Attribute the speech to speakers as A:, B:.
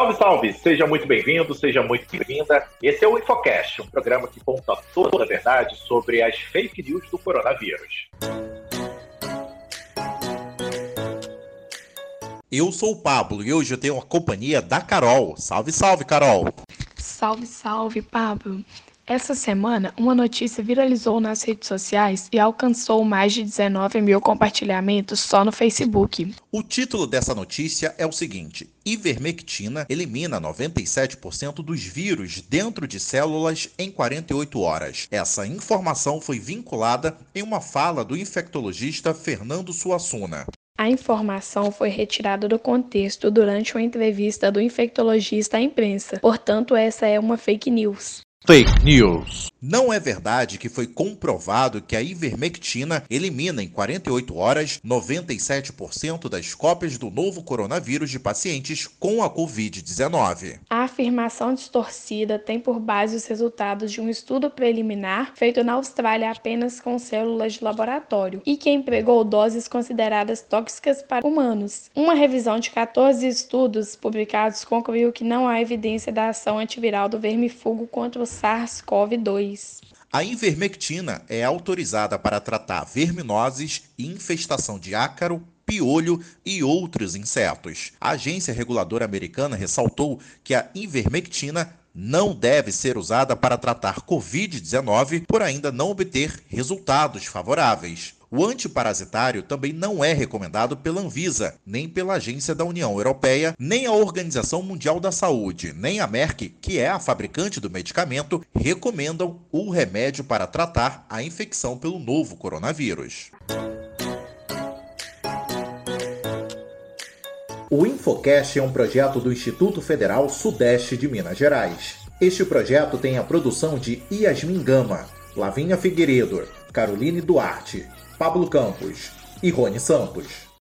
A: Salve, salve! Seja muito bem-vindo, seja muito bem-vinda. Esse é o Infocast, um programa que conta toda a verdade sobre as fake news do coronavírus.
B: Eu sou o Pablo e hoje eu tenho a companhia da Carol. Salve, salve, Carol!
C: Salve, salve, Pablo! Essa semana, uma notícia viralizou nas redes sociais e alcançou mais de 19 mil compartilhamentos só no Facebook.
B: O título dessa notícia é o seguinte: Ivermectina elimina 97% dos vírus dentro de células em 48 horas. Essa informação foi vinculada em uma fala do infectologista Fernando Suassuna.
C: A informação foi retirada do contexto durante uma entrevista do infectologista à imprensa, portanto, essa é uma fake news.
B: Fake News. Não é verdade que foi comprovado que a ivermectina elimina em 48 horas 97% das cópias do novo coronavírus de pacientes com a Covid-19.
C: A afirmação distorcida tem por base os resultados de um estudo preliminar feito na Austrália apenas com células de laboratório e que empregou doses consideradas tóxicas para humanos. Uma revisão de 14 estudos publicados concluiu que não há evidência da ação antiviral do vermífugo contra o SARS-CoV-2.
B: A ivermectina é autorizada para tratar verminoses e infestação de ácaro, piolho e outros insetos. A agência reguladora americana ressaltou que a ivermectina não deve ser usada para tratar Covid-19 por ainda não obter resultados favoráveis. O antiparasitário também não é recomendado pela Anvisa, nem pela Agência da União Europeia, nem a Organização Mundial da Saúde, nem a Merck, que é a fabricante do medicamento, recomendam o remédio para tratar a infecção pelo novo coronavírus. O Infocast é um projeto do Instituto Federal Sudeste de Minas Gerais. Este projeto tem a produção de Yasmin Gama, Lavinha Figueiredo, Caroline Duarte, Pablo Campos e Rony Santos.